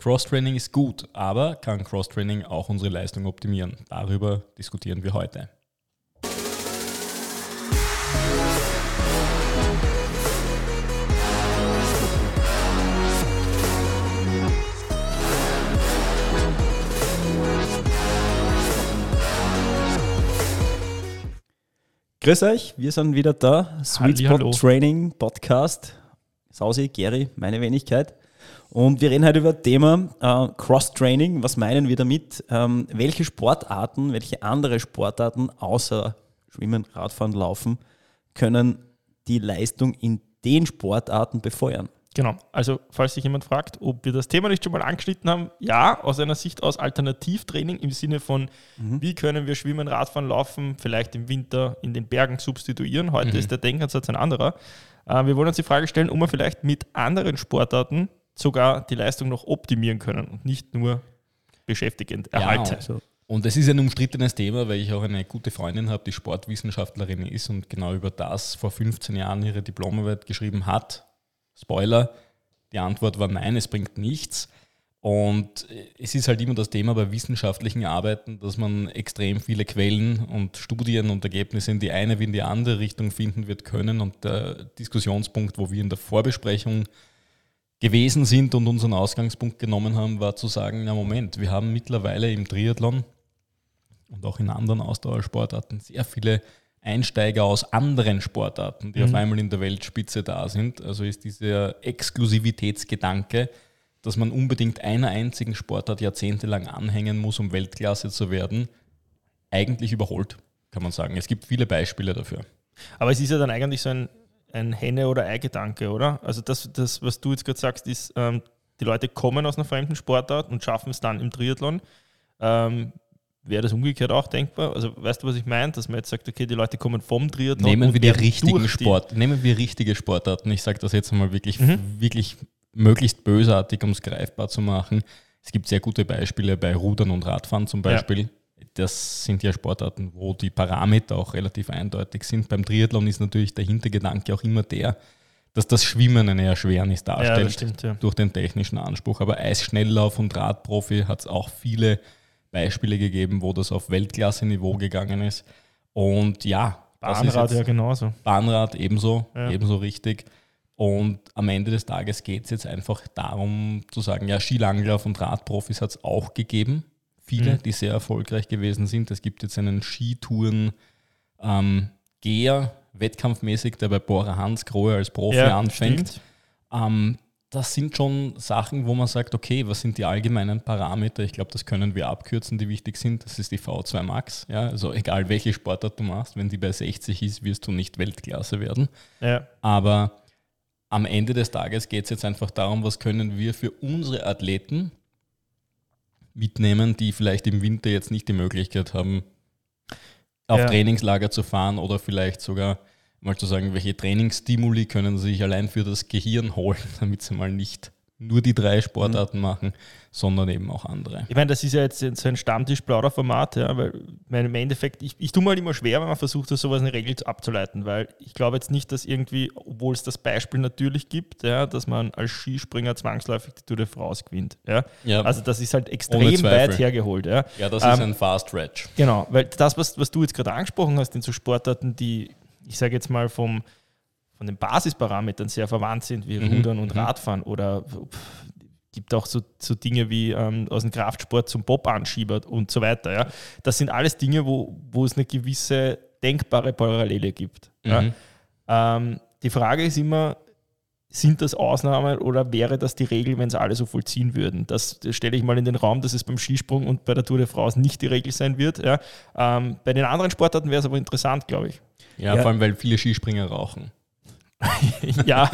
Cross-Training ist gut, aber kann Cross-Training auch unsere Leistung optimieren? Darüber diskutieren wir heute. Grüß euch, wir sind wieder da. Sweet Spot. Training Podcast. Sausi, Gary, meine Wenigkeit. Und wir reden heute über das Thema äh, Cross-Training. Was meinen wir damit? Ähm, welche Sportarten, welche andere Sportarten außer Schwimmen, Radfahren, Laufen können die Leistung in den Sportarten befeuern? Genau, also falls sich jemand fragt, ob wir das Thema nicht schon mal angeschnitten haben, ja, aus einer Sicht aus Alternativtraining im Sinne von, mhm. wie können wir Schwimmen, Radfahren, Laufen vielleicht im Winter in den Bergen substituieren. Heute mhm. ist der Denkansatz ein anderer. Äh, wir wollen uns die Frage stellen, ob wir vielleicht mit anderen Sportarten sogar die Leistung noch optimieren können und nicht nur beschäftigend erhalten. Ja, also. Und es ist ein umstrittenes Thema, weil ich auch eine gute Freundin habe, die Sportwissenschaftlerin ist und genau über das vor 15 Jahren ihre Diplomarbeit geschrieben hat Spoiler, die Antwort war nein, es bringt nichts. Und es ist halt immer das Thema bei wissenschaftlichen Arbeiten, dass man extrem viele Quellen und Studien und Ergebnisse in die eine wie in die andere Richtung finden wird können. Und der Diskussionspunkt, wo wir in der Vorbesprechung gewesen sind und unseren Ausgangspunkt genommen haben, war zu sagen, na Moment, wir haben mittlerweile im Triathlon und auch in anderen Ausdauersportarten sehr viele Einsteiger aus anderen Sportarten, die mhm. auf einmal in der Weltspitze da sind. Also ist dieser Exklusivitätsgedanke, dass man unbedingt einer einzigen Sportart jahrzehntelang anhängen muss, um Weltklasse zu werden, eigentlich überholt, kann man sagen. Es gibt viele Beispiele dafür. Aber es ist ja dann eigentlich so ein, ein Henne- oder Ei-Gedanke, oder? Also das, das, was du jetzt gerade sagst, ist, ähm, die Leute kommen aus einer fremden Sportart und schaffen es dann im Triathlon. Ähm, Wäre das umgekehrt auch denkbar? Also weißt du, was ich meine? Dass man jetzt sagt, okay, die Leute kommen vom Triathlon. Nehmen wir die richtigen Sport, nehmen wir richtige Sportarten. Ich sage das jetzt mal wirklich, mhm. wirklich möglichst bösartig, um es greifbar zu machen. Es gibt sehr gute Beispiele bei Rudern und Radfahren zum Beispiel. Ja. Das sind ja Sportarten, wo die Parameter auch relativ eindeutig sind. Beim Triathlon ist natürlich der Hintergedanke auch immer der, dass das Schwimmen eine Erschwernis darstellt ja, stimmt, ja. durch den technischen Anspruch. Aber Eisschnelllauf und Radprofi hat es auch viele Beispiele gegeben, wo das auf Weltklasse-Niveau gegangen ist. Und ja, Bahnrad ja genauso. Bahnrad ebenso, ja. ebenso richtig. Und am Ende des Tages geht es jetzt einfach darum zu sagen, ja, Skilanglauf und Radprofis hat es auch gegeben. Viele, mhm. die sehr erfolgreich gewesen sind. Es gibt jetzt einen Skitouren ähm, wettkampfmäßig, der bei Bora Hans Grohe als Profi ja, anfängt. Ähm, das sind schon Sachen, wo man sagt, okay, was sind die allgemeinen Parameter? Ich glaube, das können wir abkürzen, die wichtig sind. Das ist die V2 Max. Ja, also egal welche Sportart du machst, wenn die bei 60 ist, wirst du nicht Weltklasse werden. Ja. Aber am Ende des Tages geht es jetzt einfach darum, was können wir für unsere Athleten mitnehmen, die vielleicht im Winter jetzt nicht die Möglichkeit haben, auf ja. Trainingslager zu fahren oder vielleicht sogar mal zu sagen, welche Trainingsstimuli können sie sich allein für das Gehirn holen, damit sie mal nicht nur die drei Sportarten mhm. machen, sondern eben auch andere. Ich meine, das ist ja jetzt so ein Stammtisch-Plauder-Format, ja, weil mein, im Endeffekt, ich, ich tue mal immer schwer, wenn man versucht, das sowas eine Regel abzuleiten, weil ich glaube jetzt nicht, dass irgendwie, obwohl es das Beispiel natürlich gibt, ja, dass man als Skispringer zwangsläufig die Tour de France gewinnt. Ja. ja also das ist halt extrem weit hergeholt. Ja, ja das ist ähm, ein Fast Stretch. Genau, weil das, was, was du jetzt gerade angesprochen hast, in so Sportarten, die ich sage jetzt mal, vom, von den Basisparametern sehr verwandt sind, wie mhm. Rudern und mhm. Radfahren oder pff, gibt auch so, so Dinge wie ähm, aus dem Kraftsport zum Bob-Anschieber und so weiter. Ja. Das sind alles Dinge, wo, wo es eine gewisse denkbare Parallele gibt. Mhm. Ja. Ähm, die Frage ist immer, sind das Ausnahmen oder wäre das die Regel, wenn es alle so vollziehen würden? Das, das stelle ich mal in den Raum, dass es beim Skisprung und bei der Tour de France nicht die Regel sein wird. Ja. Ähm, bei den anderen Sportarten wäre es aber interessant, glaube ich. Ja, ja, vor allem, weil viele Skispringer rauchen. ja.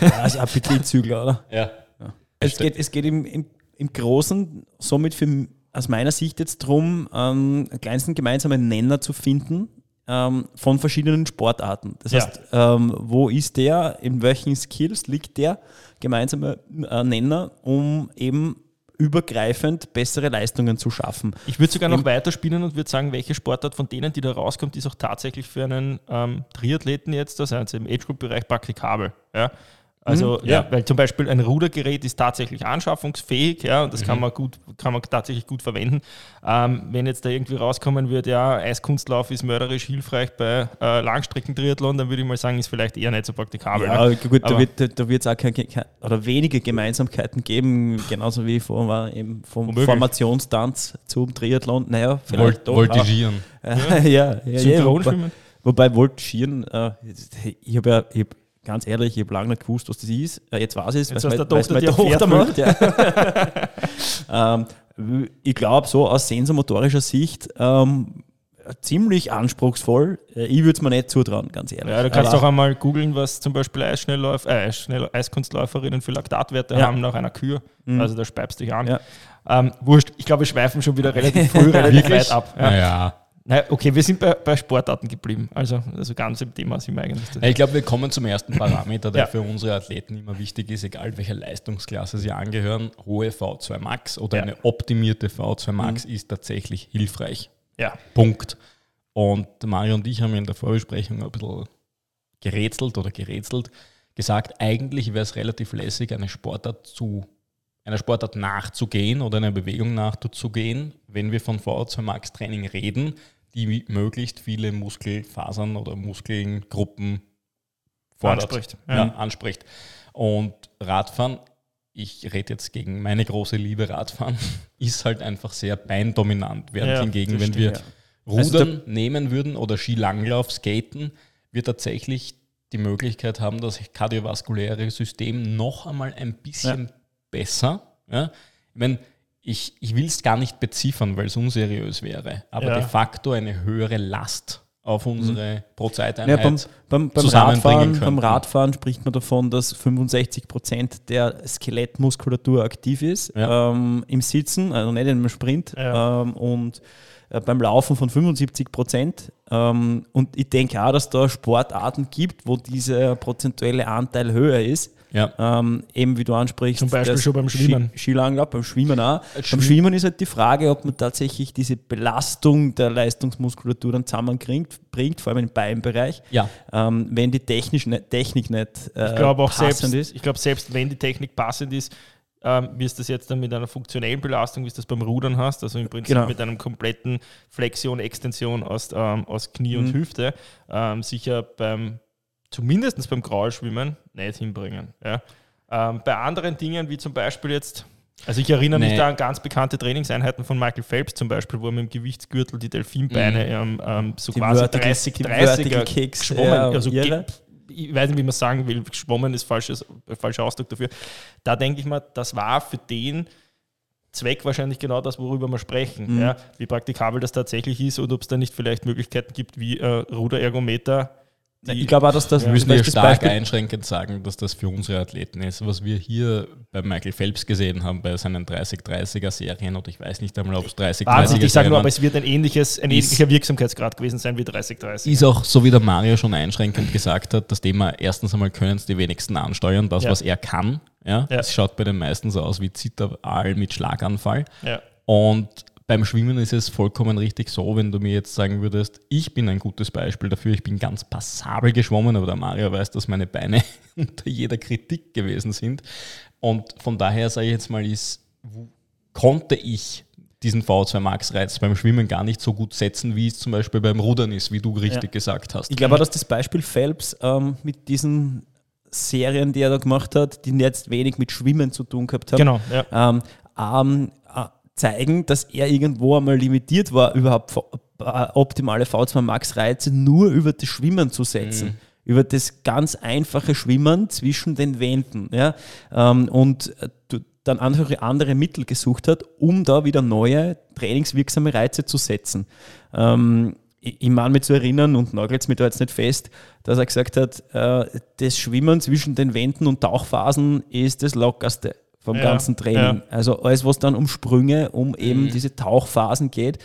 ja, also Appetitzügler, oder? Ja. ja. Es, geht, es geht im, im, im Großen somit für, aus meiner Sicht jetzt darum, ähm, einen kleinsten gemeinsamen Nenner zu finden ähm, von verschiedenen Sportarten. Das heißt, ähm, wo ist der, in welchen Skills liegt der gemeinsame äh, Nenner, um eben übergreifend bessere Leistungen zu schaffen. Ich würde sogar noch weiterspielen und würde sagen, welche Sportart von denen, die da rauskommt, ist auch tatsächlich für einen ähm, Triathleten jetzt, also im Age-Group-Bereich praktikabel. Ja? Also, mhm, ja. ja. weil zum Beispiel ein Rudergerät ist tatsächlich anschaffungsfähig, ja, und das mhm. kann man gut, kann man tatsächlich gut verwenden. Ähm, wenn jetzt da irgendwie rauskommen wird, ja, Eiskunstlauf ist mörderisch hilfreich bei äh, Langstreckentriathlon, dann würde ich mal sagen, ist vielleicht eher nicht so praktikabel. Ja, ne? gut, da wird es auch keine, keine, oder wenige Gemeinsamkeiten geben, genauso wie vor, war eben vom womöglich. Formationstanz zum Triathlon. Naja, vielleicht Volt, doch. Voltigieren. ja, ja, ja, ja wobei, wobei Voltigieren, äh, ich habe ja, ich hab ganz ehrlich, ich habe lange nicht gewusst, was das ist. Äh, jetzt weiß ich es, weil es meine Tochter macht. Ja. ähm, ich glaube, so aus sensomotorischer Sicht ähm, ziemlich anspruchsvoll. Äh, ich würde es mir nicht zutrauen, ganz ehrlich. Ja, du kannst auch einmal googeln, was zum Beispiel Eisschnellläuf äh, Eiskunstläuferinnen für Laktatwerte ja. haben nach einer Kür. Mhm. Also da speibst du dich an. Ja. Ähm, wurscht, ich glaube, wir schweifen schon wieder relativ früh, relativ weit ab. Ja. Naja. Naja, okay, wir sind bei, bei Sportarten geblieben. Also, also ganz im Thema sind wir eigentlich. ich glaube, wir kommen zum ersten Parameter, der ja. für unsere Athleten immer wichtig ist, egal welcher Leistungsklasse sie angehören. Hohe V2 Max oder ja. eine optimierte V2 Max mhm. ist tatsächlich hilfreich. Ja. Punkt. Und Mario und ich haben in der Vorbesprechung ein bisschen gerätselt oder gerätselt, gesagt, eigentlich wäre es relativ lässig, eine Sportart zu einer Sportart nachzugehen oder einer Bewegung nachzugehen, wenn wir von VO2 Max Training reden, die möglichst viele Muskelfasern oder Muskelgruppen fordert, anspricht. Ja. Ja, anspricht. Und Radfahren, ich rede jetzt gegen meine große Liebe Radfahren, ist halt einfach sehr beindominant. Während ja, hingegen, wenn wir also Rudern also nehmen würden oder Skilanglauf, Skaten, wir tatsächlich die Möglichkeit haben, das kardiovaskuläre System noch einmal ein bisschen besser. Ja? Ich meine, ich, ich will es gar nicht beziffern, weil es unseriös wäre, aber ja. de facto eine höhere Last auf unsere mhm. Pro-Zeiteinheit ja, beim, beim, beim, Radfahren, beim Radfahren spricht man davon, dass 65 Prozent der Skelettmuskulatur aktiv ist ja. ähm, im Sitzen, also nicht im Sprint. Ja. Ähm, und äh, beim Laufen von 75 Prozent. Ähm, und ich denke auch, dass da Sportarten gibt, wo dieser prozentuelle Anteil höher ist. Ja. Ähm, eben wie du ansprichst. Zum Beispiel schon beim Schwimmen. Skilanglauf, beim Schwimmen auch. Äh, beim Schwimmen ist halt die Frage, ob man tatsächlich diese Belastung der Leistungsmuskulatur dann zusammenkriegt, bringt, vor allem im Beinbereich. Ja. Ähm, wenn die Technik nicht, Technik nicht äh, ich auch selbst, ist. Ich glaube, selbst wenn die Technik passend ist, ähm, wie es das jetzt dann mit einer funktionellen Belastung, wie es das beim Rudern hast, also im Prinzip genau. mit einem kompletten Flexion, Extension aus, ähm, aus Knie mhm. und Hüfte, ähm, sicher beim zumindest beim Graulschwimmen nicht hinbringen. Ja. Ähm, bei anderen Dingen, wie zum Beispiel jetzt, also ich erinnere nee. mich da an ganz bekannte Trainingseinheiten von Michael Phelps zum Beispiel, wo er mit dem Gewichtsgürtel die Delfinbeine mhm. ähm, ähm, so die quasi 30, 30er Kicks, geschwommen. Ja, also ich weiß nicht, wie man sagen will, geschwommen ist falsches, falscher Ausdruck dafür. Da denke ich mal, das war für den Zweck wahrscheinlich genau das, worüber wir sprechen. Mhm. Ja, wie praktikabel das tatsächlich ist und ob es da nicht vielleicht Möglichkeiten gibt, wie äh, Ruderergometer ich glaube auch, dass das. Wir müssen ja stark Beispiel einschränkend sagen, dass das für unsere Athleten ist. Was wir hier bei Michael Phelps gesehen haben, bei seinen 30-30er Serien, oder ich weiß nicht einmal, ob es 30 30 er Ich sage nur, aber es wird ein, ähnliches, ein ähnlicher Wirksamkeitsgrad gewesen sein wie 30-30. Ist auch, so wie der Mario schon einschränkend gesagt hat, das Thema, erstens einmal können es die wenigsten ansteuern, das, ja. was er kann. Ja, ja. Es schaut bei den meisten so aus wie Zitteraal mit Schlaganfall. Ja. Und beim Schwimmen ist es vollkommen richtig so, wenn du mir jetzt sagen würdest, ich bin ein gutes Beispiel dafür, ich bin ganz passabel geschwommen, aber der Mario weiß, dass meine Beine unter jeder Kritik gewesen sind. Und von daher sage ich jetzt mal, ist, konnte ich diesen V2 Max Reiz beim Schwimmen gar nicht so gut setzen, wie es zum Beispiel beim Rudern ist, wie du richtig ja. gesagt hast. Ich glaube, dass das Beispiel Phelps ähm, mit diesen Serien, die er da gemacht hat, die jetzt wenig mit Schwimmen zu tun gehabt haben, genau, ja. ähm, ähm, zeigen, dass er irgendwo einmal limitiert war, überhaupt äh, optimale V2 Max Reize nur über das Schwimmen zu setzen. Mhm. Über das ganz einfache Schwimmen zwischen den Wänden. Ja? Ähm, und äh, dann einfach andere Mittel gesucht hat, um da wieder neue trainingswirksame Reize zu setzen. Ähm, ich meine mich zu erinnern und nagelt es mir da jetzt nicht fest, dass er gesagt hat, äh, das Schwimmen zwischen den Wänden und Tauchphasen ist das Lockerste vom ja, ganzen Training. Ja. Also alles, was dann um Sprünge, um eben mhm. diese Tauchphasen geht,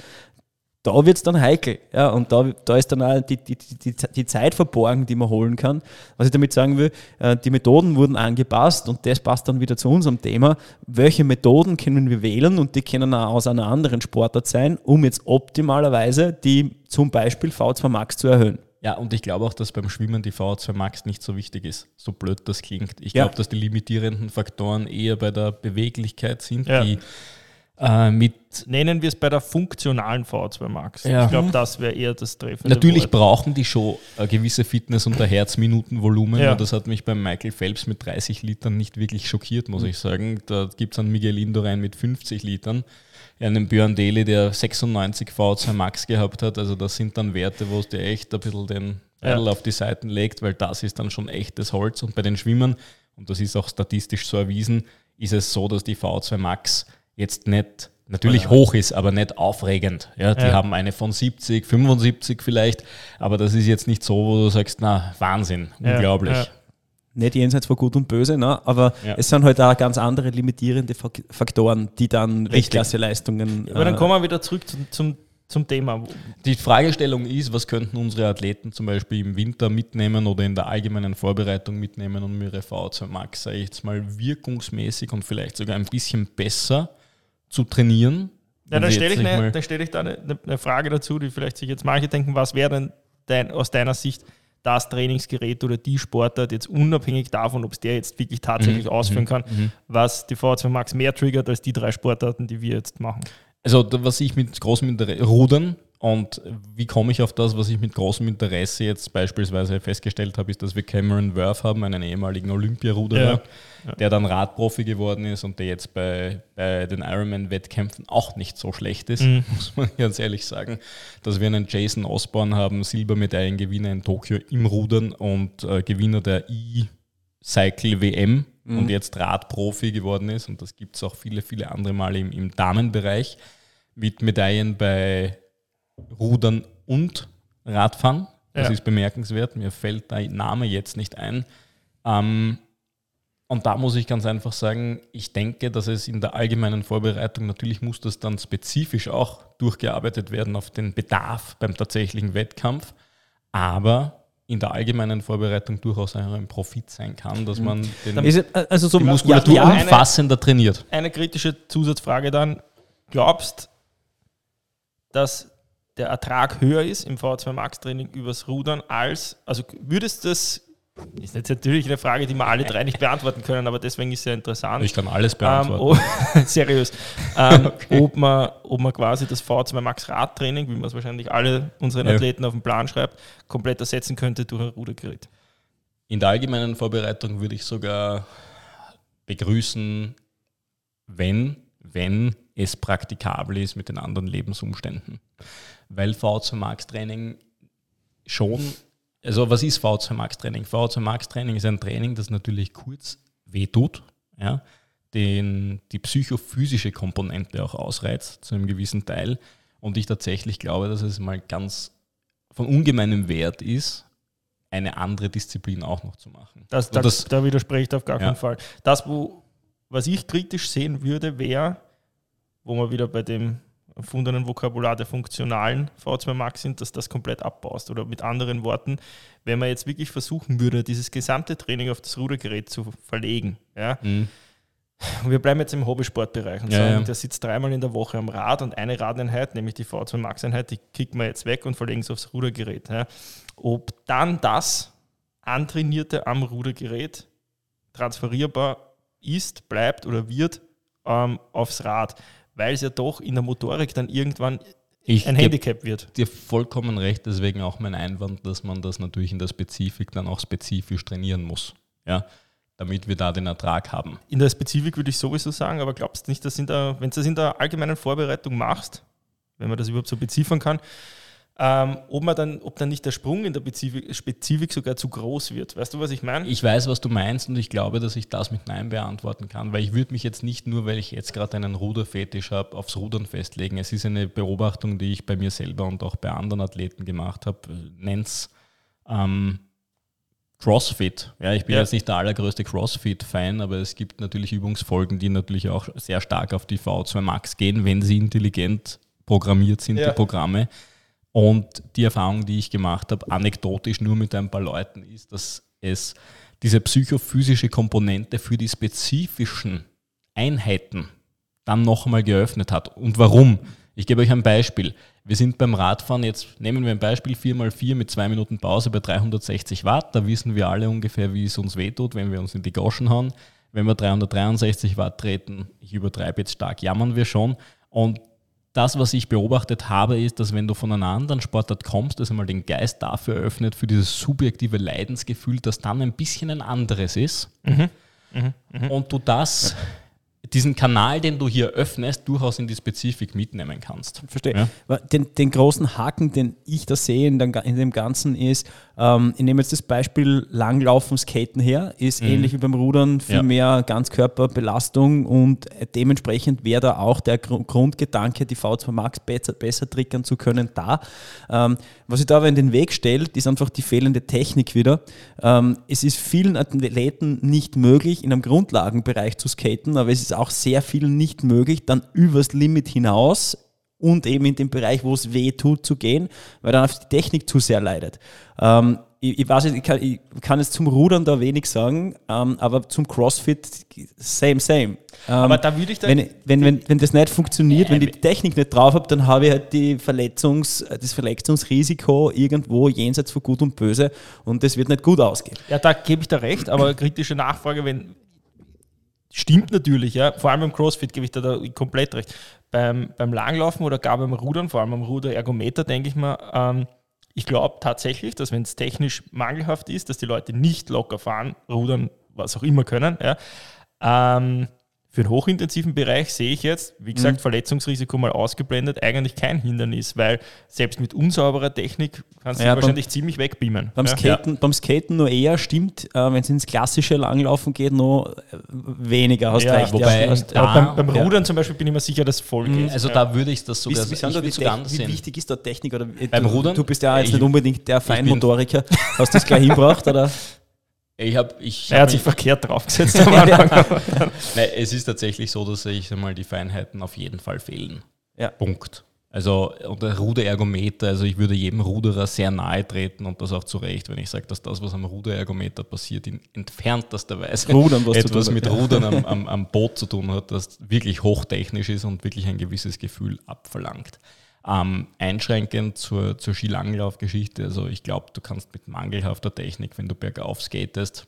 da wird es dann heikel. Ja, und da, da ist dann auch die, die, die, die Zeit verborgen, die man holen kann. Was ich damit sagen will, äh, die Methoden wurden angepasst und das passt dann wieder zu unserem Thema. Welche Methoden können wir wählen und die können auch aus einer anderen Sportart sein, um jetzt optimalerweise die zum Beispiel V2 Max zu erhöhen. Ja, und ich glaube auch, dass beim Schwimmen die VO2 Max nicht so wichtig ist, so blöd das klingt. Ich glaube, dass die limitierenden Faktoren eher bei der Beweglichkeit sind, ja. die äh, mit. Nennen wir es bei der funktionalen V2 Max. Ja. Ich glaube, das wäre eher das Treffen. Natürlich Wort. brauchen die schon eine gewisse Fitness und ein Herzminutenvolumen. Ja. Das hat mich beim Michael Phelps mit 30 Litern nicht wirklich schockiert, muss mhm. ich sagen. Da gibt es einen Miguel Indurain mit 50 Litern. Einen Björn Daly, der 96 V2 Max gehabt hat. Also das sind dann Werte, wo es dir echt ein bisschen den Pedal ja. auf die Seiten legt, weil das ist dann schon echtes Holz. Und bei den Schwimmern, und das ist auch statistisch so erwiesen, ist es so, dass die V2 Max jetzt nicht natürlich ja. hoch ist, aber nicht aufregend. Ja, die ja. haben eine von 70, 75 vielleicht, aber das ist jetzt nicht so, wo du sagst, na, Wahnsinn, unglaublich. Nicht jenseits von Gut und Böse, ne? aber es sind halt auch ganz andere limitierende Faktoren, die dann Weltklasse-Leistungen. Aber dann äh, kommen wir wieder zurück zum, zum zum Thema. Die Fragestellung ist, was könnten unsere Athleten zum Beispiel im Winter mitnehmen oder in der allgemeinen Vorbereitung mitnehmen, um ihre V2 Max, sage ich jetzt mal, wirkungsmäßig und vielleicht sogar ein bisschen besser zu trainieren. Ja, dann stelle ich, ne, stell ich da eine, eine, Frage dazu, die vielleicht sich jetzt manche denken, was wäre denn dein, aus deiner Sicht das Trainingsgerät oder die Sportart, jetzt unabhängig davon, ob es der jetzt wirklich tatsächlich mhm. ausführen mhm. kann, mhm. was die V2 Max mehr triggert als die drei Sportarten, die wir jetzt machen? Also, was ich mit großem Interesse, Rudern und wie komme ich auf das, was ich mit großem Interesse jetzt beispielsweise festgestellt habe, ist, dass wir Cameron Worth haben, einen ehemaligen Olympiaruderer, ja. ja. der dann Radprofi geworden ist und der jetzt bei, bei den Ironman-Wettkämpfen auch nicht so schlecht ist, mhm. muss man ganz ehrlich sagen. Dass wir einen Jason Osborne haben, Silbermedaillengewinner in Tokio im Rudern und äh, Gewinner der E-Cycle WM mhm. und jetzt Radprofi geworden ist. Und das gibt es auch viele, viele andere Male im, im Damenbereich mit Medaillen bei Rudern und Radfahren. Das ja. ist bemerkenswert. Mir fällt der Name jetzt nicht ein. Ähm, und da muss ich ganz einfach sagen, ich denke, dass es in der allgemeinen Vorbereitung, natürlich muss das dann spezifisch auch durchgearbeitet werden auf den Bedarf beim tatsächlichen Wettkampf, aber in der allgemeinen Vorbereitung durchaus ein Profit sein kann, dass man den, also so die Muskulatur ja, ja, umfassender eine, trainiert. Eine kritische Zusatzfrage dann. Glaubst, dass der Ertrag höher ist im V2 Max Training übers Rudern als, also würdest du das, ist jetzt natürlich eine Frage, die wir alle drei nicht beantworten können, aber deswegen ist es ja interessant. Ich kann alles beantworten. Ähm, oh, seriös. Ähm, okay. ob, man, ob man quasi das V2 Max Radtraining, wie man es wahrscheinlich alle unseren ja. Athleten auf den Plan schreibt, komplett ersetzen könnte durch ein Rudergerät. In der allgemeinen Vorbereitung würde ich sogar begrüßen, wenn, wenn es praktikabel ist mit den anderen Lebensumständen weil V2 Max Training schon, also was ist V2 Max Training? V2 Max Training ist ein Training, das natürlich kurz wehtut, ja, den, die psychophysische Komponente auch ausreizt zu einem gewissen Teil und ich tatsächlich glaube, dass es mal ganz von ungemeinem Wert ist, eine andere Disziplin auch noch zu machen. Das, da, das, da widerspricht auf gar keinen Fall. Das, wo, was ich kritisch sehen würde, wäre, wo man wieder bei dem erfundenen Vokabular der funktionalen V2 Max sind, dass das komplett abbaust. Oder mit anderen Worten, wenn man jetzt wirklich versuchen würde, dieses gesamte Training auf das Rudergerät zu verlegen, ja, mhm. Und wir bleiben jetzt im Hobbysportbereich und ja, sagen, ja. der sitzt dreimal in der Woche am Rad und eine Radeinheit, nämlich die V2 Max-Einheit, die kicken wir jetzt weg und verlegen es aufs Rudergerät. Ja. Ob dann das Antrainierte am Rudergerät transferierbar ist, bleibt oder wird ähm, aufs Rad weil es ja doch in der Motorik dann irgendwann ich ein Handicap wird. Dir vollkommen recht, deswegen auch mein Einwand, dass man das natürlich in der Spezifik dann auch spezifisch trainieren muss. Ja, damit wir da den Ertrag haben. In der Spezifik würde ich sowieso sagen, aber glaubst du nicht, dass wenn du das in der allgemeinen Vorbereitung machst, wenn man das überhaupt so beziffern kann, ähm, ob, man dann, ob dann nicht der Sprung in der Spezifik, Spezifik sogar zu groß wird. Weißt du, was ich meine? Ich weiß, was du meinst und ich glaube, dass ich das mit Nein beantworten kann, weil ich würde mich jetzt nicht nur, weil ich jetzt gerade einen Ruderfetisch habe, aufs Rudern festlegen. Es ist eine Beobachtung, die ich bei mir selber und auch bei anderen Athleten gemacht habe. Nenn's ähm, CrossFit. Ja, ich bin ja. jetzt nicht der allergrößte CrossFit-Fan, aber es gibt natürlich Übungsfolgen, die natürlich auch sehr stark auf die V2 Max gehen, wenn sie intelligent programmiert sind, ja. die Programme. Und die Erfahrung, die ich gemacht habe, anekdotisch nur mit ein paar Leuten, ist, dass es diese psychophysische Komponente für die spezifischen Einheiten dann noch einmal geöffnet hat. Und warum? Ich gebe euch ein Beispiel. Wir sind beim Radfahren, jetzt nehmen wir ein Beispiel 4x4 mit 2 Minuten Pause bei 360 Watt. Da wissen wir alle ungefähr, wie es uns wehtut, wenn wir uns in die Goschen hauen. Wenn wir 363 Watt treten, ich übertreibe jetzt stark, jammern wir schon. Und das, was ich beobachtet habe, ist, dass wenn du von einer anderen Sportart kommst, das einmal den Geist dafür eröffnet, für dieses subjektive Leidensgefühl, das dann ein bisschen ein anderes ist. Mhm. Mhm. Mhm. Und du das diesen Kanal, den du hier öffnest, durchaus in die Spezifik mitnehmen kannst. Verstehe. Ja? Den, den, großen Haken, den ich da sehe in, dem Ganzen ist, ähm, ich nehme jetzt das Beispiel Langlaufen, Skaten her, ist mhm. ähnlich wie beim Rudern viel ja. mehr Ganzkörperbelastung und dementsprechend wäre da auch der Grundgedanke, die V2 Max besser, besser triggern zu können, da. Ähm, was ich da aber in den Weg stellt, ist einfach die fehlende Technik wieder. Ähm, es ist vielen Athleten nicht möglich, in einem Grundlagenbereich zu skaten, aber es ist auch sehr vielen nicht möglich, dann übers Limit hinaus und eben in den Bereich, wo es weh tut, zu gehen, weil dann auf die Technik zu sehr leidet. Ähm, ich, ich, weiß nicht, ich kann, ich kann jetzt zum Rudern da wenig sagen, ähm, aber zum CrossFit same, same. Ähm, aber da würde ich dann. Wenn, wenn, wenn, wenn das nicht funktioniert, äh, wenn ich die Technik nicht drauf habe, dann habe ich halt die Verletzungs, das Verletzungsrisiko irgendwo jenseits von Gut und Böse und das wird nicht gut ausgehen. Ja, da gebe ich da recht, aber kritische Nachfrage, wenn. Stimmt natürlich, ja. Vor allem beim CrossFit gebe ich da, da komplett recht. Beim, beim Langlaufen oder gar beim Rudern, vor allem beim Ruder-Ergometer, denke ich mal, ähm, ich glaube tatsächlich, dass wenn es technisch mangelhaft ist, dass die Leute nicht locker fahren, rudern, was auch immer können, ja, ähm, für den hochintensiven Bereich sehe ich jetzt, wie gesagt, mhm. Verletzungsrisiko mal ausgeblendet, eigentlich kein Hindernis, weil selbst mit unsauberer Technik kannst du ja, wahrscheinlich ziemlich wegbeamen. Beim, ja. Skaten, beim Skaten nur eher stimmt, äh, wenn es ins klassische Langlaufen geht, nur äh, weniger, hast ja, recht. Wobei, da, beim, beim Rudern zum Beispiel bin ich mir sicher, dass es voll geht. Also da würde ich das sogar wie, wie, sogar wie wichtig ist da Technik? Oder, beim du, Rudern? Du bist ja jetzt nicht unbedingt der Feinmotoriker. Hast du das gleich hinbracht? Oder? Ich hab, ich er hat sich verkehrt draufgesetzt. Nein, es ist tatsächlich so, dass ich mal die Feinheiten auf jeden Fall fehlen. Ja. Punkt. Also und der Ruderergometer, also ich würde jedem Ruderer sehr nahe treten und das auch zu Recht, wenn ich sage, dass das, was am Ruderergometer passiert, in entferntester Weise Rudern, was etwas mit Rudern am, am, am Boot zu tun hat, das wirklich hochtechnisch ist und wirklich ein gewisses Gefühl abverlangt. Ähm, einschränkend zur, zur Skilanglaufgeschichte, also ich glaube, du kannst mit mangelhafter Technik, wenn du bergauf skatest,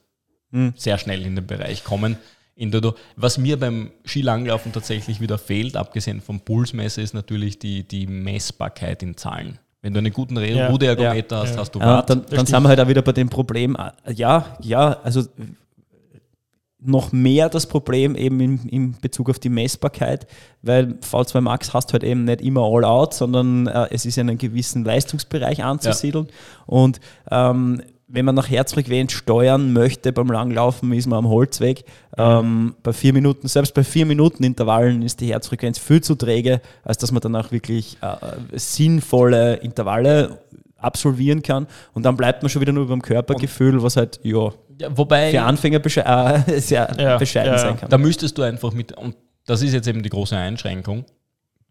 mhm. sehr schnell in den Bereich kommen. In der du, was mir beim Skilanglaufen tatsächlich wieder fehlt, abgesehen vom Pulsmesser, ist natürlich die, die Messbarkeit in Zahlen. Wenn du einen guten ja, Ruderergometer ja, hast, ja. hast du ja, Dann, dann sind wir halt auch wieder bei dem Problem, äh, ja, ja, also noch mehr das Problem eben in, in Bezug auf die Messbarkeit, weil V2 Max hast halt eben nicht immer all out, sondern äh, es ist in einem gewissen Leistungsbereich anzusiedeln. Ja. Und ähm, wenn man nach Herzfrequenz steuern möchte beim Langlaufen, ist man am Holzweg. Ähm, bei vier Minuten, selbst bei vier Minuten Intervallen ist die Herzfrequenz viel zu träge, als dass man dann auch wirklich äh, sinnvolle Intervalle absolvieren kann. Und dann bleibt man schon wieder nur beim Körpergefühl, was halt, ja, ja, wobei, für Anfänger besche äh, sehr ja, bescheiden ja, sein kann. Da müsstest du einfach mit, und das ist jetzt eben die große Einschränkung,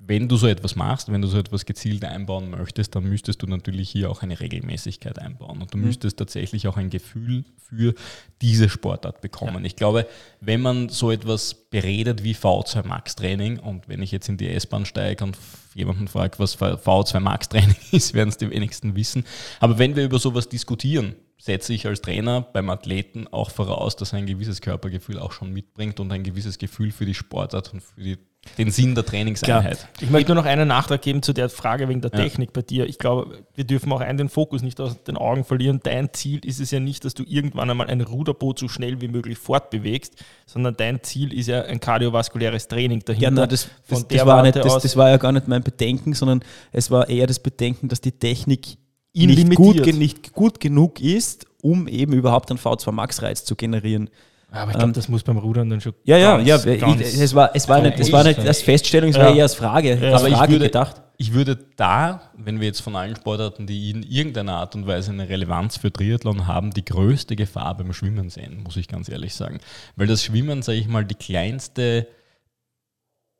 wenn du so etwas machst, wenn du so etwas gezielt einbauen möchtest, dann müsstest du natürlich hier auch eine Regelmäßigkeit einbauen und du mhm. müsstest tatsächlich auch ein Gefühl für diese Sportart bekommen. Ja. Ich glaube, wenn man so etwas beredet wie V2 Max Training und wenn ich jetzt in die S-Bahn steige und jemanden frage, was V2 Max Training ist, werden es die wenigsten wissen. Aber wenn wir über sowas diskutieren, setze ich als Trainer beim Athleten auch voraus, dass er ein gewisses Körpergefühl auch schon mitbringt und ein gewisses Gefühl für die Sportart und für die, den Sinn der Trainingseinheit. Klar. Ich möchte nur noch einen Nachtrag geben zu der Frage wegen der ja. Technik bei dir. Ich glaube, wir dürfen auch einen den Fokus nicht aus den Augen verlieren. Dein Ziel ist es ja nicht, dass du irgendwann einmal ein Ruderboot so schnell wie möglich fortbewegst, sondern dein Ziel ist ja ein kardiovaskuläres Training dahinter. Ja, nein, das, das, das, war nicht, das, das war ja gar nicht mein Bedenken, sondern es war eher das Bedenken, dass die Technik nicht gut, nicht gut genug ist, um eben überhaupt einen V2 Max-Reiz zu generieren. Aber ich glaube, ähm, das muss beim Rudern dann schon. Ja, ja, ja. Ich, es war, es war, nicht, es war nicht als Feststellung, es ja. war eher als Frage, ja. als Frage ich würde, gedacht. Ich würde da, wenn wir jetzt von allen Sportarten, die in irgendeiner Art und Weise eine Relevanz für Triathlon haben, die größte Gefahr beim Schwimmen sehen, muss ich ganz ehrlich sagen. Weil das Schwimmen, sage ich mal, die kleinste,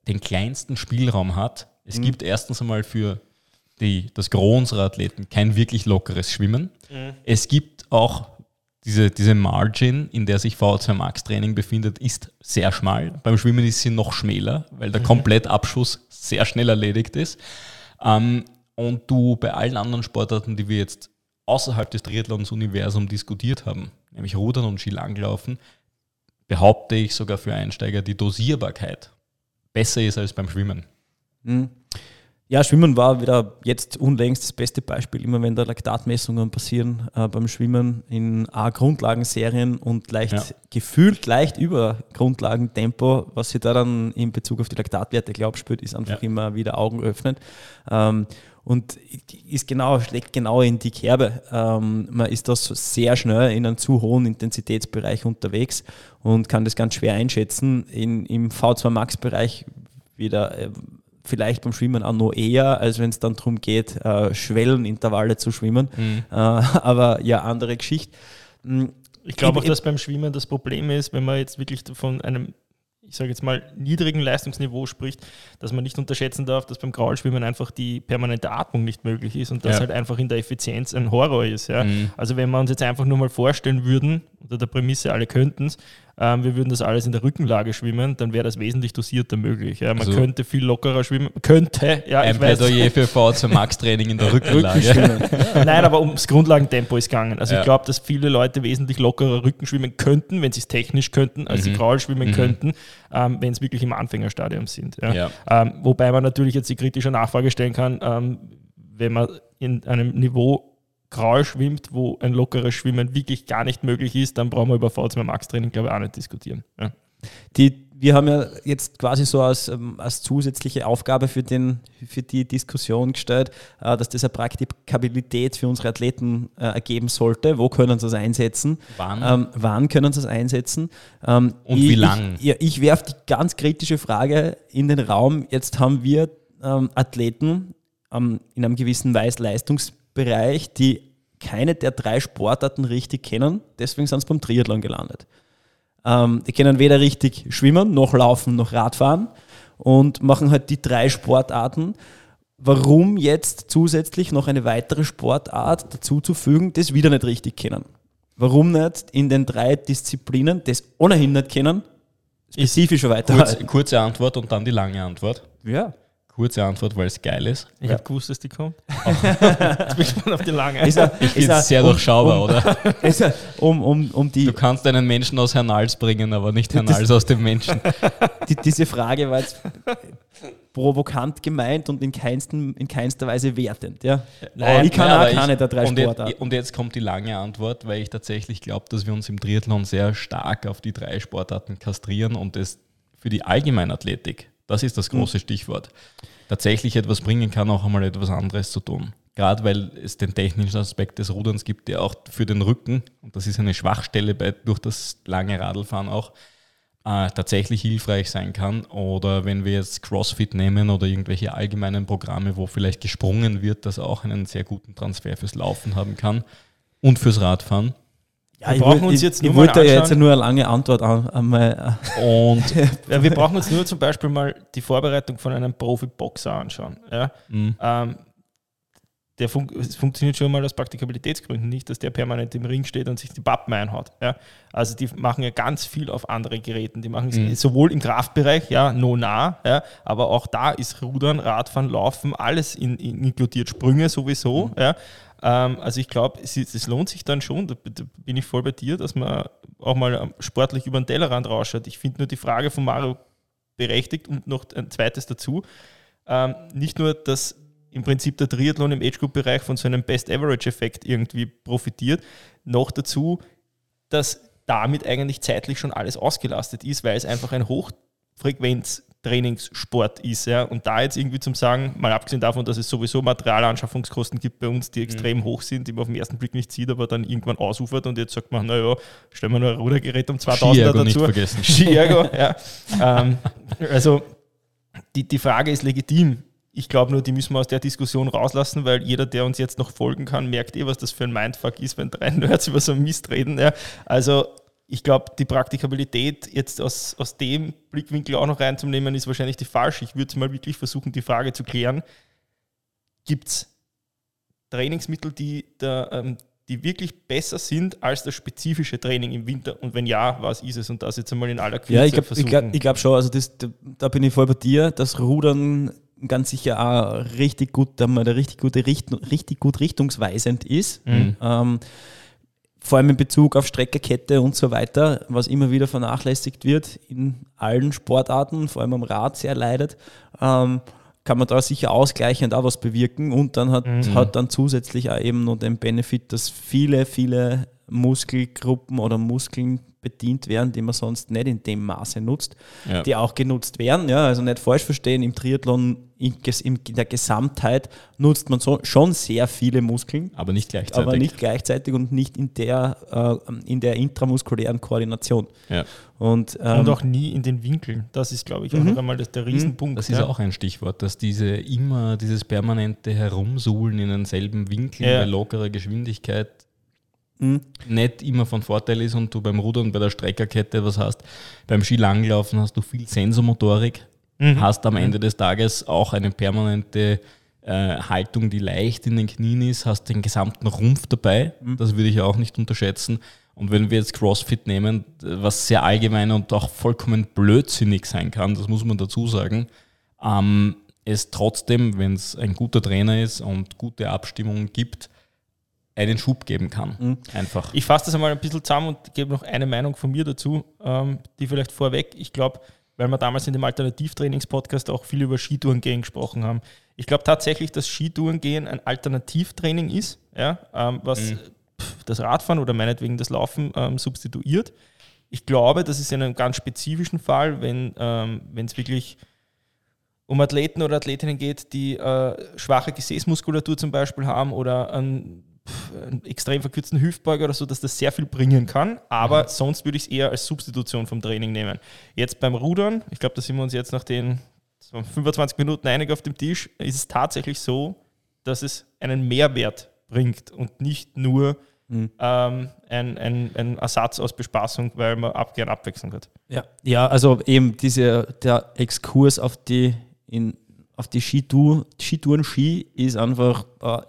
den kleinsten Spielraum hat. Es mhm. gibt erstens einmal für die, das Gros unserer Athleten kein wirklich lockeres Schwimmen. Mhm. Es gibt auch diese, diese Margin, in der sich VO2 Max Training befindet, ist sehr schmal. Beim Schwimmen ist sie noch schmäler, weil der mhm. Komplettabschuss sehr schnell erledigt ist. Ähm, und du bei allen anderen Sportarten, die wir jetzt außerhalb des Triathlons-Universums diskutiert haben, nämlich Rudern und Skilanglaufen, behaupte ich sogar für Einsteiger, die Dosierbarkeit besser ist als beim Schwimmen. Mhm. Ja, Schwimmen war wieder jetzt unlängst das beste Beispiel. Immer wenn da Laktatmessungen passieren äh, beim Schwimmen in A-Grundlagenserien und leicht ja. gefühlt leicht über Grundlagentempo, was sie da dann in Bezug auf die Laktatwerte glaubt spürt, ist einfach ja. immer wieder Augen öffnet. Ähm, und ist genau, schlägt genau in die Kerbe. Ähm, man ist da sehr schnell in einem zu hohen Intensitätsbereich unterwegs und kann das ganz schwer einschätzen. In, Im V2 Max-Bereich wieder äh, vielleicht beim Schwimmen auch noch eher, als wenn es dann darum geht, äh, Schwellenintervalle zu schwimmen. Mhm. Äh, aber ja, andere Geschichte. Hm, ich glaube auch, dass beim Schwimmen das Problem ist, wenn man jetzt wirklich von einem ich sage jetzt mal, niedrigen Leistungsniveau spricht, dass man nicht unterschätzen darf, dass beim Graulschwimmen einfach die permanente Atmung nicht möglich ist und das ja. halt einfach in der Effizienz ein Horror ist. Ja? Mhm. Also wenn wir uns jetzt einfach nur mal vorstellen würden, unter der Prämisse, alle könnten es, ähm, wir würden das alles in der Rückenlage schwimmen, dann wäre das wesentlich dosierter möglich. Ja? Man also könnte viel lockerer schwimmen. Könnte, ja. Ein Plädoyer für VZ Max Training in der Rückenlage. Nein, aber ums Grundlagentempo ist gegangen. Also ja. ich glaube, dass viele Leute wesentlich lockerer Rücken schwimmen könnten, wenn sie es technisch könnten, als mhm. sie Kraul schwimmen mhm. könnten, ähm, wenn es wirklich im Anfängerstadium sind. Ja? ja. Ähm, wobei man natürlich jetzt die kritische Nachfrage stellen kann, ähm, wenn man in einem Niveau Graul schwimmt, wo ein lockeres Schwimmen wirklich gar nicht möglich ist, dann brauchen wir über V2 Max Training, glaube ich, auch nicht diskutieren. Ja. Die, wir haben ja jetzt quasi so als, ähm, als zusätzliche Aufgabe für, den, für die Diskussion gestellt, äh, dass das eine Praktikabilität für unsere Athleten äh, ergeben sollte. Wo können sie das einsetzen? Wann? Ähm, wann können sie das einsetzen? Ähm, Und ich, wie lang? Ich, ja, ich werfe die ganz kritische Frage in den Raum. Jetzt haben wir ähm, Athleten ähm, in einem gewissen Weiß-Leistungs- Bereich, die keine der drei Sportarten richtig kennen. Deswegen sind sie beim Triathlon gelandet. Ähm, die können weder richtig schwimmen, noch laufen, noch Radfahren und machen halt die drei Sportarten. Warum jetzt zusätzlich noch eine weitere Sportart dazuzufügen, das wieder nicht richtig kennen? Warum nicht in den drei Disziplinen das ohnehin nicht kennen, spezifischer weiter? Kurz, kurze Antwort und dann die lange Antwort. Ja. Kurze Antwort, weil es geil ist. Ich ja. habe gewusst, dass die kommt. Jetzt bin ich gespannt auf die lange. Ist er, ich bin sehr um, durchschaubar, um, oder? Ist er, um, um, um die du kannst einen Menschen aus Hernals bringen, aber nicht Hernals aus dem Menschen. Die, diese Frage war jetzt provokant gemeint und in, keinsten, in keinster Weise wertend. Ja? Nein, ich kann auch keine der drei und Sportarten. Jetzt, und jetzt kommt die lange Antwort, weil ich tatsächlich glaube, dass wir uns im Triathlon sehr stark auf die drei Sportarten kastrieren und es für die Allgemeinathletik das ist das große mhm. Stichwort. Tatsächlich etwas bringen kann, auch einmal etwas anderes zu tun. Gerade weil es den technischen Aspekt des Ruderns gibt, der auch für den Rücken, und das ist eine Schwachstelle bei, durch das lange Radlfahren auch, äh, tatsächlich hilfreich sein kann. Oder wenn wir jetzt CrossFit nehmen oder irgendwelche allgemeinen Programme, wo vielleicht gesprungen wird, das auch einen sehr guten Transfer fürs Laufen haben kann und fürs Radfahren. Ja, wir brauchen uns jetzt nur ich wollte ja jetzt nur eine lange Antwort an, einmal. Und ja, wir brauchen uns nur zum Beispiel mal die Vorbereitung von einem Profi-Boxer anschauen. Ja? Mhm. Ähm, der fun es funktioniert schon mal aus Praktikabilitätsgründen nicht, dass der permanent im Ring steht und sich die Pappen einhaut. Ja? Also die machen ja ganz viel auf andere Geräten. Die machen mhm. sowohl im Kraftbereich, ja, no nah, ja, aber auch da ist Rudern, Radfahren, Laufen, alles in, in inkludiert, Sprünge sowieso. Mhm. Ja? Ähm, also ich glaube, es, lohnt sich dann schon, da, bin ich voll bei dir, dass man auch mal ähm, sportlich über den Tellerrand rausschaut. Ich finde nur die Frage von Mario berechtigt und noch ein zweites dazu. Ähm, nicht nur, dass im Prinzip der Triathlon im Age-Group-Bereich von so einem Best-Average-Effekt irgendwie profitiert, noch dazu, dass damit eigentlich zeitlich schon alles ausgelastet ist, weil es einfach ein Hochfrequenz Trainingssport ist. Ja? Und da jetzt irgendwie zum Sagen, mal abgesehen davon, dass es sowieso Materialanschaffungskosten gibt bei uns, die extrem mhm. hoch sind, die man auf den ersten Blick nicht sieht, aber dann irgendwann ausufert und jetzt sagt man, naja, stellen wir nur ein Rudergerät um 2000 dazu. Nicht vergessen. Skiergo, ja. ähm, also die, die Frage ist legitim. Ich glaube nur, die müssen wir aus der Diskussion rauslassen, weil jeder, der uns jetzt noch folgen kann, merkt eh, was das für ein Mindfuck ist, wenn drei Nerds über so einen Mist reden. Ja. Also ich glaube, die Praktikabilität jetzt aus, aus dem Blickwinkel auch noch reinzunehmen, ist wahrscheinlich die falsche. Ich würde mal wirklich versuchen, die Frage zu klären, gibt es Trainingsmittel, die der, ähm, die wirklich besser sind als das spezifische Training im Winter? Und wenn ja, was ist es? Und das jetzt einmal in aller Kürze Ja, ich glaube glaub, glaub schon, also das, da bin ich voll bei dir, das Rudern ganz sicher auch richtig gut, der richtig gute Richtung, richtig gut richtungsweisend ist. Mhm. Ähm, vor allem in Bezug auf Streckerkette und so weiter, was immer wieder vernachlässigt wird in allen Sportarten, vor allem am Rad sehr leidet, ähm, kann man da sicher ausgleichend auch was bewirken und dann hat, mhm. hat dann zusätzlich auch eben noch den Benefit, dass viele, viele Muskelgruppen oder Muskeln bedient werden, die man sonst nicht in dem Maße nutzt, ja. die auch genutzt werden. Ja, also nicht falsch verstehen, im Triathlon in, in der Gesamtheit nutzt man so, schon sehr viele Muskeln. Aber nicht gleichzeitig. Aber nicht gleichzeitig und nicht in der, äh, in der intramuskulären Koordination. Ja. Und, ähm, und auch nie in den Winkeln. Das ist, glaube ich, auch mhm. noch einmal das, der Riesenpunkt. Das ist ja. auch ein Stichwort, dass diese immer dieses permanente Herumsuhlen in denselben Winkeln ja. bei lockerer Geschwindigkeit mhm. nicht immer von Vorteil ist und du beim Rudern bei der Streckerkette was hast. Beim Skilanglaufen hast du viel Sensomotorik, mhm. hast am Ende des Tages auch eine permanente äh, Haltung, die leicht in den Knien ist, hast den gesamten Rumpf dabei. Mhm. Das würde ich auch nicht unterschätzen. Und wenn wir jetzt CrossFit nehmen, was sehr allgemein und auch vollkommen blödsinnig sein kann, das muss man dazu sagen, ähm, es trotzdem, wenn es ein guter Trainer ist und gute Abstimmungen gibt, einen Schub geben kann. Mhm. Einfach. Ich fasse das einmal ein bisschen zusammen und gebe noch eine Meinung von mir dazu, ähm, die vielleicht vorweg, ich glaube, weil wir damals in dem Alternativtrainings-Podcast auch viel über Skitourengehen gesprochen haben. Ich glaube tatsächlich, dass Skitourengehen ein Alternativtraining ist, ja, ähm, was mhm. das Radfahren oder meinetwegen das Laufen ähm, substituiert. Ich glaube, das ist in einem ganz spezifischen Fall, wenn ähm, es wirklich um Athleten oder Athletinnen geht, die äh, schwache Gesäßmuskulatur zum Beispiel haben oder einen einen extrem verkürzten Hüftbeuger oder so, dass das sehr viel bringen kann. Aber mhm. sonst würde ich es eher als Substitution vom Training nehmen. Jetzt beim Rudern, ich glaube, da sind wir uns jetzt nach den 25 Minuten einig auf dem Tisch, ist es tatsächlich so, dass es einen Mehrwert bringt und nicht nur mhm. ähm, ein, ein, ein, Ersatz aus Bespaßung, weil man ab, gern Abwechslung hat. Ja, ja also eben diese, der Exkurs auf die, in, auf die Skitour, Skitouren-Ski ist einfach äh,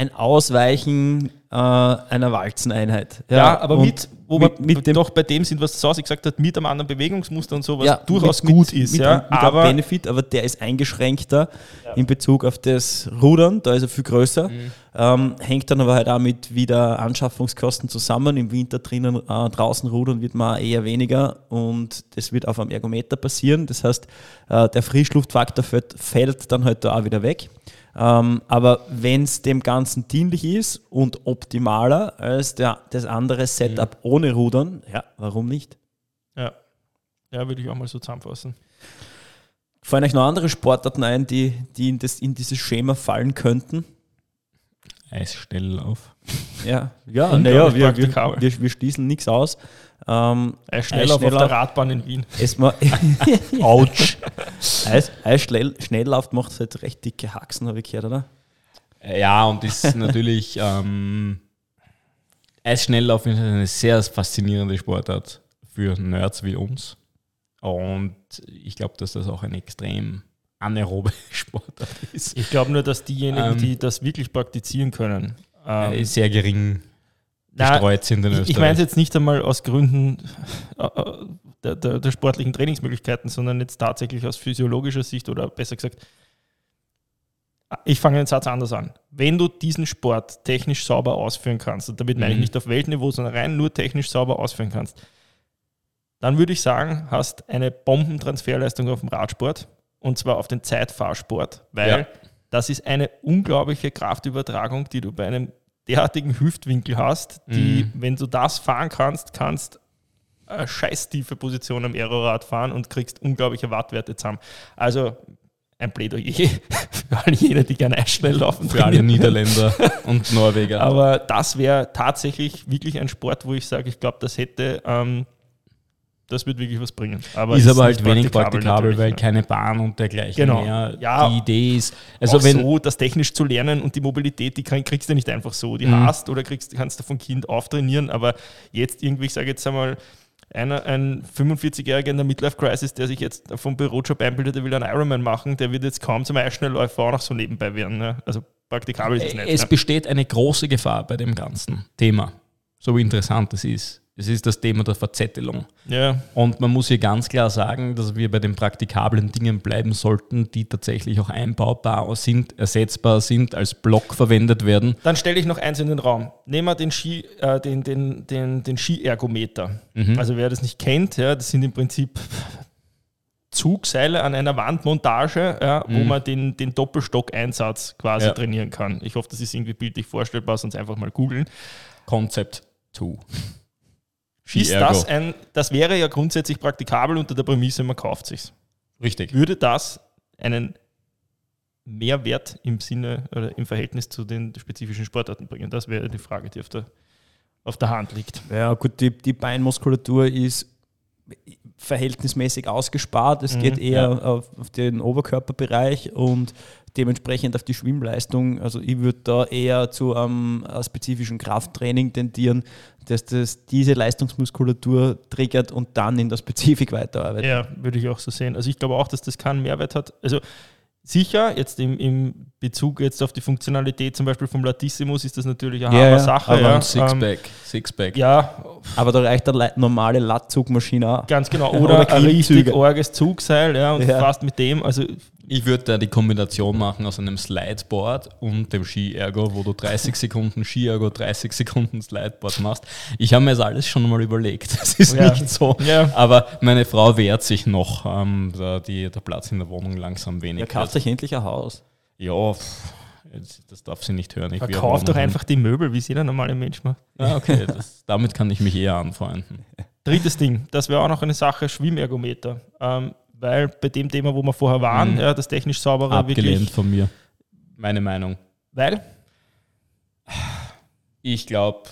ein Ausweichen äh, einer Walzeneinheit. Ja, ja aber mit, wo mit, wir mit dem, doch bei dem sind, was Sausi gesagt hat, mit einem anderen Bewegungsmuster und so, was ja, durchaus mit, gut ist. Mit, ja, mit aber Benefit, aber der ist eingeschränkter ja. in Bezug auf das Rudern, da ist er viel größer. Mhm. Ähm, hängt dann aber halt auch mit wieder Anschaffungskosten zusammen. Im Winter drinnen, äh, draußen rudern wird man eher weniger und das wird auf einem Ergometer passieren. Das heißt, äh, der Frischluftfaktor fällt, fällt dann halt da auch wieder weg. Ähm, aber wenn es dem Ganzen dienlich ist und optimaler als der, das andere Setup mhm. ohne Rudern, ja, warum nicht? Ja, ja würde ich auch mal so zusammenfassen. Fallen euch noch andere Sportarten ein, die, die in, das, in dieses Schema fallen könnten? Eisschnelllauf. Ja, ja, naja, wir, wir, wir, wir schließen nichts aus. Ähm, Eisschnelllauf auf der Radbahn in Wien. Autsch. Eis, Eisschnelllauf macht halt recht dicke Haxen, habe ich gehört, oder? Ja, und ist natürlich ähm, Eisschnelllauf ist eine sehr faszinierende Sportart für Nerds wie uns. Und ich glaube, dass das auch ein extrem anaerobe Sportart ist. Ich glaube nur, dass diejenigen, ähm, die das wirklich praktizieren können, ähm, sehr gering gestreut sind in Österreich. Ich meine es jetzt nicht einmal aus Gründen äh, äh, der, der, der, sportlichen Trainingsmöglichkeiten, sondern jetzt tatsächlich aus physiologischer Sicht oder besser gesagt, ich fange den Satz anders an. Wenn du diesen Sport technisch sauber ausführen kannst, und damit meine ich mhm. nicht auf Weltniveau, sondern rein nur technisch sauber ausführen kannst, dann würde ich sagen, hast eine Bombentransferleistung auf dem Radsport und zwar auf den Zeitfahrsport, weil ja. das ist eine unglaubliche Kraftübertragung, die du bei einem derartigen Hüftwinkel hast, die, mhm. wenn du das fahren kannst, kannst eine scheiß tiefe Position am Aerorad fahren und kriegst unglaubliche Wattwerte zusammen. Also ein Plädoyer für alle jene, die gerne schnell laufen. Für alle Niederländer und Norweger. Aber das wäre tatsächlich wirklich ein Sport, wo ich sage, ich glaube, das hätte ähm, das wird wirklich was bringen. Aber ist aber halt wenig praktikabel, weil keine Bahn und dergleichen genau. mehr. Ja, die Idee ist, also wenn so, das technisch zu lernen und die Mobilität, die kriegst du nicht einfach so. Die mhm. hast oder kriegst, kannst du von Kind auftrainieren, aber jetzt irgendwie, ich sage jetzt einmal, einer, ein 45-Jähriger in der Midlife-Crisis, der sich jetzt vom Bürojob einbildet, der will einen Ironman machen, der wird jetzt kaum zum Eisschnellläufer auch noch so nebenbei werden. Ne? Also praktikabel ist es nicht. Es ne? besteht eine große Gefahr bei dem ganzen Thema, so interessant es ist. Es ist das Thema der Verzettelung. Ja. Und man muss hier ganz klar sagen, dass wir bei den praktikablen Dingen bleiben sollten, die tatsächlich auch einbaubar sind, ersetzbar sind, als Block verwendet werden. Dann stelle ich noch eins in den Raum. Nehmen wir den Ski, äh, den, den, den, den Skiergometer. Mhm. Also wer das nicht kennt, ja, das sind im Prinzip Zugseile an einer Wandmontage, ja, wo Mhm. man den, den Doppelstockeinsatz quasi Ja. trainieren kann. Ich hoffe, das ist irgendwie bildlich vorstellbar, sonst einfach mal googeln. Concept 2. Ist das ein, das wäre ja grundsätzlich praktikabel unter der Prämisse, man kauft sich's. Richtig. Würde das einen Mehrwert im Sinne oder im Verhältnis zu den spezifischen Sportarten bringen? Das wäre die Frage, die auf der, auf der Hand liegt. Ja, gut, die, die Beinmuskulatur ist verhältnismäßig ausgespart. Es Mhm, geht eher ja. auf, auf den Oberkörperbereich und dementsprechend auf die Schwimmleistung. Also ich würde da eher zu einem äh, spezifischen Krafttraining tendieren, dass das diese Leistungsmuskulatur triggert und dann in der Spezifik weiterarbeitet. Ja, würde ich auch so sehen. Also ich glaube auch, dass das keinen Mehrwert hat. Also sicher, jetzt im, im Bezug jetzt auf die Funktionalität zum Beispiel vom Latissimus ist das natürlich eine Ja, Sache. Aber ja. ein Sixpack. Sixpack. Ähm, ja, Aber da reicht eine normale Lattzugmaschine auch. ganz genau. Oder Oder, ein richtig orges Zugseil, ja, und Ja. fast mit dem, also Ich würde da die Kombination machen aus einem Slideboard und dem Ski-Ergo, wo du 30 Sekunden Ski-Ergo, 30 Sekunden Slideboard machst. Ich habe mir das alles schon mal überlegt. Das ist Ja. nicht so. Ja. Aber meine Frau wehrt sich noch, ähm, da die, der Platz in der Wohnung langsam wenig Ja, kauft euch endlich ein Haus. Ja, pff, das darf sie nicht hören. Ich verkauft doch einfach die Möbel, wie es jeder normale Mensch macht. Ah, okay, das, damit kann ich mich eher anfreunden. Drittes Ding, das wäre auch noch eine Sache, Schwimmergometer. Ähm, weil bei dem Thema, wo wir vorher waren, Mhm. ja, das technisch saubere Abgelehnt wirklich. von mir. Meine Meinung. Weil? Ich glaube,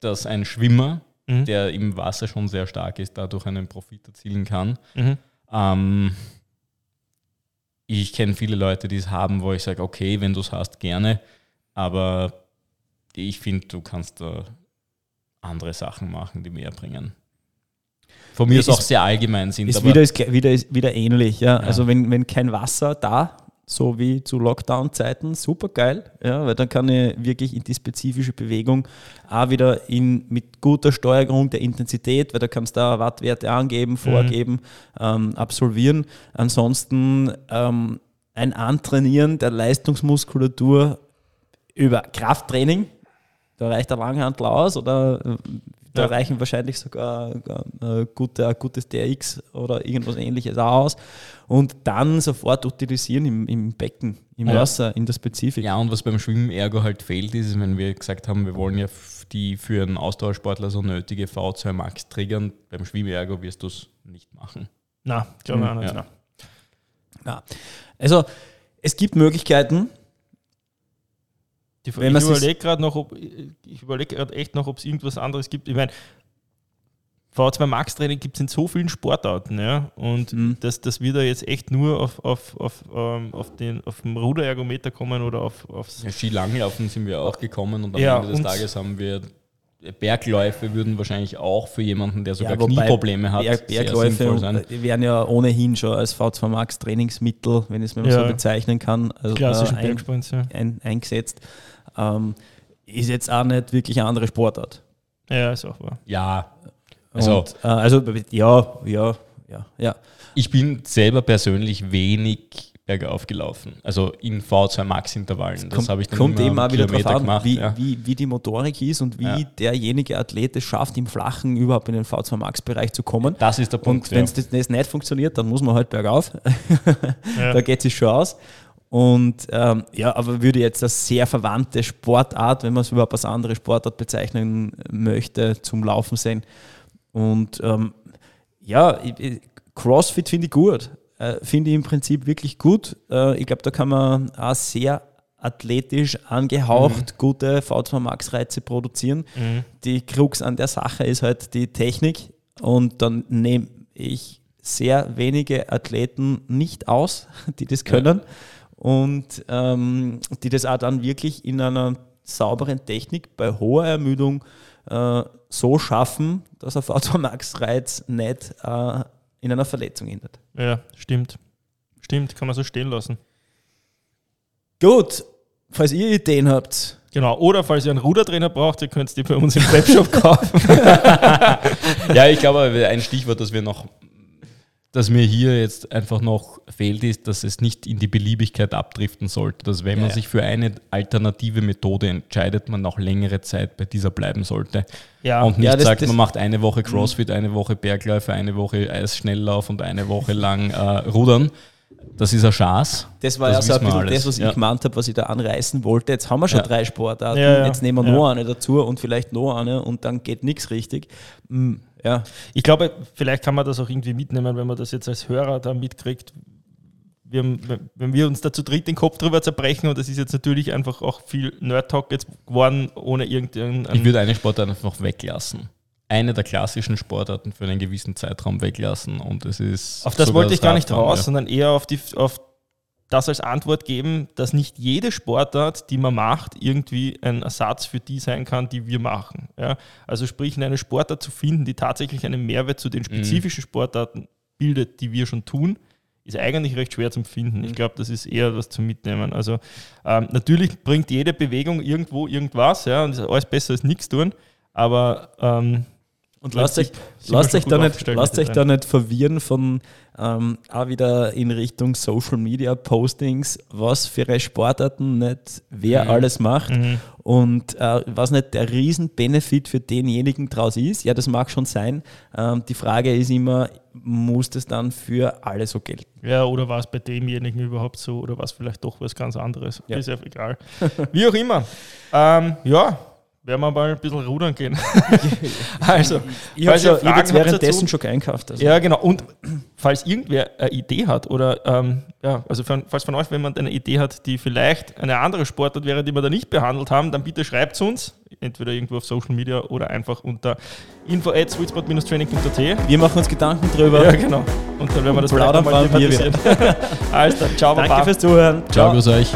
dass ein Schwimmer, Mhm. der im Wasser schon sehr stark ist, dadurch einen Profit erzielen kann. Mhm. Ähm, ich kenne viele Leute, die es haben, wo ich sage, okay, wenn du es hast, gerne. Aber ich finde, du kannst da andere Sachen machen, die mehr bringen. Von mir Ist- ist auch sehr allgemein sind. Ist aber wieder, ist wieder, ist wieder ähnlich. Ja? Also wenn, wenn kein Wasser da, so wie zu Lockdown-Zeiten, super geil, ja, weil dann kann ich wirklich in die spezifische Bewegung auch wieder in, mit guter Steuerung der Intensität, weil da kannst du da Wattwerte angeben, vorgeben, ähm, absolvieren. Ansonsten ähm, ein Antrainieren der Leistungsmuskulatur über Krafttraining, da reicht der Langhandel aus oder äh, da Ja. reichen wahrscheinlich sogar äh, gute, ein gutes DRX oder irgendwas ähnliches aus. Und dann sofort utilisieren im, im Becken, im Ja. Wasser, in der Spezifik. Ja, und was beim Schwimmen-Ergo halt fehlt, ist, wenn wir gesagt haben, wir wollen ja die für einen Ausdauersportler so nötige V2 Max triggern, beim Schwimmen-Ergo wirst du es nicht machen. Na, glaube ich auch nicht. Ja. na. Ja. Also es gibt Möglichkeiten, Die, Wenn ich überlege gerade noch, ob ich überlege gerade echt noch, ob es irgendwas anderes gibt. Ich meine, V2 Max Training gibt es in so vielen Sportarten, ja. Und Mhm. dass, dass wir da jetzt echt nur auf, auf, auf, ähm, auf, den, auf den Ruderergometer kommen oder auf, aufs. Ja, Skilanglaufen sind wir auch gekommen und am Ja, Ende des Tages haben wir Bergläufe würden wahrscheinlich auch für jemanden, der sogar Ja, Knieprobleme hat, Berg, sehr Bergläufe sinnvoll sein. und- die werden ja ohnehin schon als V2 Max Trainingsmittel, wenn ich es mir Ja. so bezeichnen kann, also, Klassischen äh, ein, ja. ein, eingesetzt. Ähm, ist jetzt auch nicht wirklich eine andere Sportart. Ja, ist auch wahr. Ja, also Und, äh, also ja, ja, ja, ja. ich bin selber persönlich wenig bergauf gelaufen, also in V2 Max Intervallen. Das kommt, habe ich dann kommt immer eben auch wieder drauf an, gemacht. wie, ja. wie, wie die Motorik ist und wie Ja. derjenige Athlet es schafft, im Flachen überhaupt in den V2 Max-Bereich zu kommen. Das ist der Punkt. Und wenn es das, das nicht funktioniert, dann muss man halt bergauf. Ja. da geht es schon aus. Und ähm, ja, aber würde jetzt das sehr verwandte Sportart, wenn man es überhaupt als andere Sportart bezeichnen möchte, zum Laufen sehen. Und ähm, ja, CrossFit finde ich gut. Äh, finde ich im Prinzip wirklich gut. Äh, ich glaube, da kann man auch sehr athletisch angehaucht gute V2 Max Reize produzieren. Mhm. Die Krux an der Sache ist halt die Technik und dann nehme ich sehr wenige Athleten nicht aus, die das können und ähm, die das auch dann wirklich in einer sauberen Technik bei hoher Ermüdung äh, so schaffen, dass ein V2 Max Reiz nicht äh, in einer Verletzung endet. Ja, stimmt. Stimmt, kann man so stehen lassen. Gut, falls ihr Ideen habt. Genau, oder falls ihr einen Rudertrainer braucht, ihr könnt die bei uns im Webshop kaufen. ja, ich glaube, ein Stichwort, das wir noch dass mir hier jetzt einfach noch fehlt, ist, dass es nicht in die Beliebigkeit abdriften sollte. Dass wenn man ja. sich für eine alternative Methode entscheidet, man auch längere Zeit bei dieser bleiben sollte. Ja. Und nicht ja, das, sagt, das man macht eine Woche Crossfit, eine Woche Bergläufe, eine Woche Eisschnelllauf und eine Woche lang äh, Rudern. Das ist eine Chance. Das war das ja so ein bisschen alles. das, was ich gemeint habe, was ich da anreißen wollte. Jetzt haben wir schon drei Sportarten, jetzt nehmen wir noch eine dazu und vielleicht noch eine und dann geht nichts richtig. Hm ja. Ich glaube, vielleicht kann man das auch irgendwie mitnehmen, wenn man das jetzt als Hörer da mitkriegt. Wir wenn wir uns da zu dritt den Kopf drüber zerbrechen, und das ist jetzt natürlich einfach auch viel Nerd-Talk jetzt geworden, ohne irgendeinen. Ich würde eine Sportart einfach weglassen eine der klassischen Sportarten für einen gewissen Zeitraum weglassen und es ist. Auf das wollte ich gar nicht raus, ja. sondern eher auf, die, auf das als Antwort geben, dass nicht jede Sportart, die man macht, irgendwie ein Ersatz für die sein kann, die wir machen. Ja? Also sprich, eine Sportart zu finden, die tatsächlich einen Mehrwert zu den mhm. spezifischen Sportarten bildet, die wir schon tun, ist eigentlich recht schwer zu finden. Ich mhm. glaube, das ist eher was zum Mitnehmen. Also ähm, natürlich bringt jede Bewegung irgendwo irgendwas, ja, und ist alles besser als nichts tun, aber ähm, und lasst euch, lasst euch, da, nicht, lasst euch da nicht verwirren von ähm, auch wieder in Richtung Social Media Postings, was für Sportarten nicht wer mhm. alles macht mhm. und äh, was nicht der Riesen-Benefit für denjenigen draus ist. Ja, das mag schon sein. Ähm, die Frage ist immer, muss das dann für alle so gelten? Ja, oder war es bei demjenigen überhaupt so oder war es vielleicht doch was ganz anderes? Ja. Ist ja egal. Wie auch immer. Ähm, ja, werden wir mal ein bisschen rudern gehen. also, ich habe ja jetzt währenddessen schon einkauft. Also. Ja, genau. Und falls irgendwer eine Idee hat oder ähm, ja, also von, falls von euch, wenn man eine Idee hat, die vielleicht eine andere Sportart wäre, die wir da nicht behandelt haben, dann bitte schreibt es uns, entweder irgendwo auf Social Media oder einfach unter info at sweetspot-training.at. Wir machen uns Gedanken drüber. Ja, genau. Und dann werden wir das plaudern mal thematisieren. Alles dann, ciao, Danke Baba. fürs Zuhören. Ciao, ciao. grüß euch.